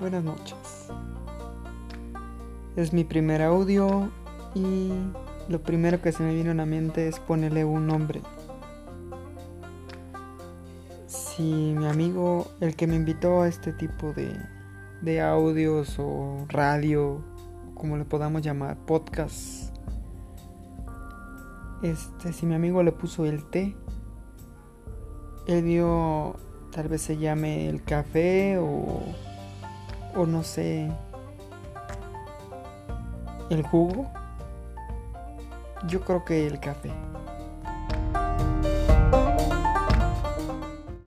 buenas noches. Es mi primer audio y lo primero que se me vino a la mente es ponerle un nombre. Si mi amigo, el que me invitó a este tipo de, de audios o radio, como le podamos llamar, podcast, este, si mi amigo le puso el té, él vio, tal vez se llame el café o, o no sé, el jugo. Yo creo que el café.